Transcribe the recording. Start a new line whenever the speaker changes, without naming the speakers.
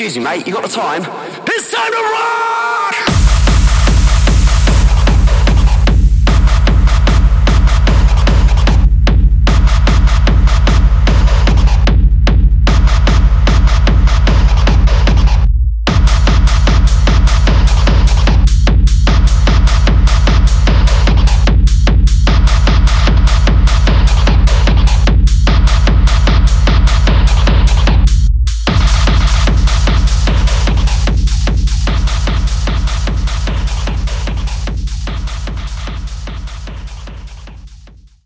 Excuse me, mate, you got the time? It's time to run!